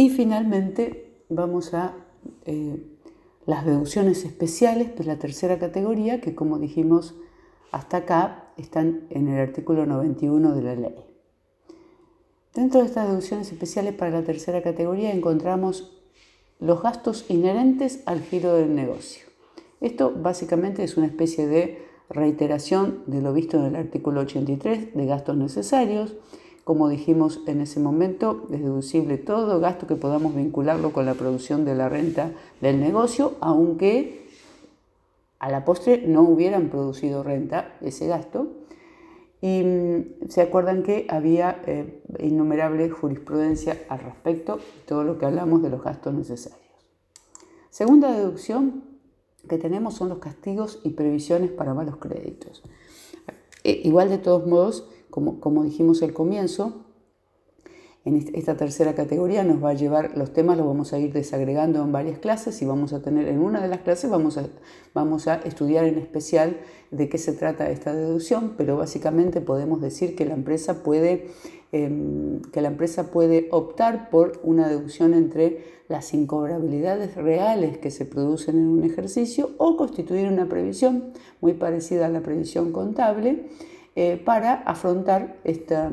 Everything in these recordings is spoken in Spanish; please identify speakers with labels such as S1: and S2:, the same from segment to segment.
S1: Y finalmente vamos a eh, las deducciones especiales de la tercera categoría, que como dijimos hasta acá están en el artículo 91 de la ley. Dentro de estas deducciones especiales para la tercera categoría encontramos los gastos inherentes al giro del negocio. Esto básicamente es una especie de reiteración de lo visto en el artículo 83 de gastos necesarios. Como dijimos en ese momento, es deducible todo gasto que podamos vincularlo con la producción de la renta del negocio, aunque a la postre no hubieran producido renta ese gasto. Y mm, se acuerdan que había eh, innumerable jurisprudencia al respecto, todo lo que hablamos de los gastos necesarios. Segunda deducción que tenemos son los castigos y previsiones para malos créditos. Eh, igual de todos modos, como, dijimos al comienzo, en esta tercera categoría nos va a llevar, los temas los vamos a ir desagregando en varias clases y vamos a tener, en una de las clases vamos a, vamos a estudiar en especial de qué se trata esta deducción, pero básicamente podemos decir que la empresa puede, em, que la empresa puede optar por una deducción entre las incobrabilidades reales que se producen en un ejercicio o constituir una previsión muy parecida a la previsión contable eh, para afrontar esta,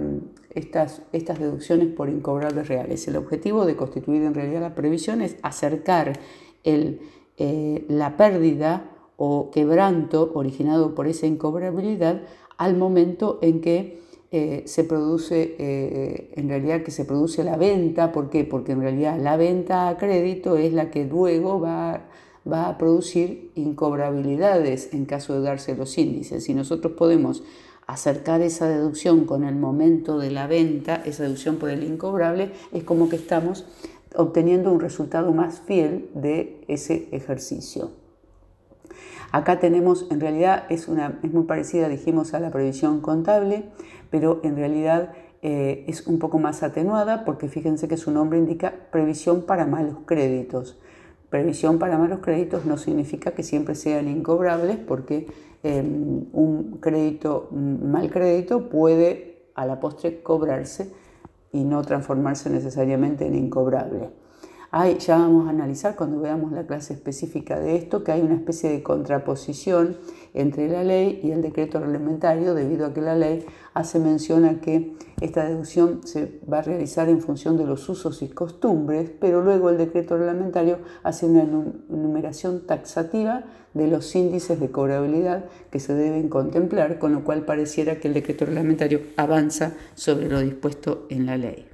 S1: estas, deducciones por incobrables reales. El objetivo de constituir en realidad la previsión es acercar eh, la pérdida o quebranto originado por esa incobrabilidad al momento en que eh, se produce, en realidad que se produce la venta. ¿Por qué? Porque en realidad la venta a crédito es la que luego va, va a producir incobrabilidades en caso de darse los índices. Si nosotros podemos acercar esa deducción con el momento de la venta, esa deducción por el incobrable, es como que estamos obteniendo un resultado más fiel de ese ejercicio. Acá tenemos, en realidad es, una, es muy parecida, dijimos, a la previsión contable, pero en realidad eh, es un poco más atenuada porque fíjense que su nombre indica previsión para malos créditos. Previsión para malos créditos no significa que siempre sean incobrables porque Em, un crédito, mal crédito puede a la postre cobrarse y no transformarse necesariamente en incobrable. Ya vamos a analizar cuando veamos la clase específica de esto que hay una especie de contraposición entre la ley y el decreto reglamentario debido a que la ley hace mención a que esta deducción se va a realizar en función de los usos y costumbres, pero luego el decreto reglamentario hace una enumeración taxativa de los índices de cobrabilidad que se deben contemplar, con lo cual pareciera que el decreto reglamentario avanza sobre lo dispuesto en la ley.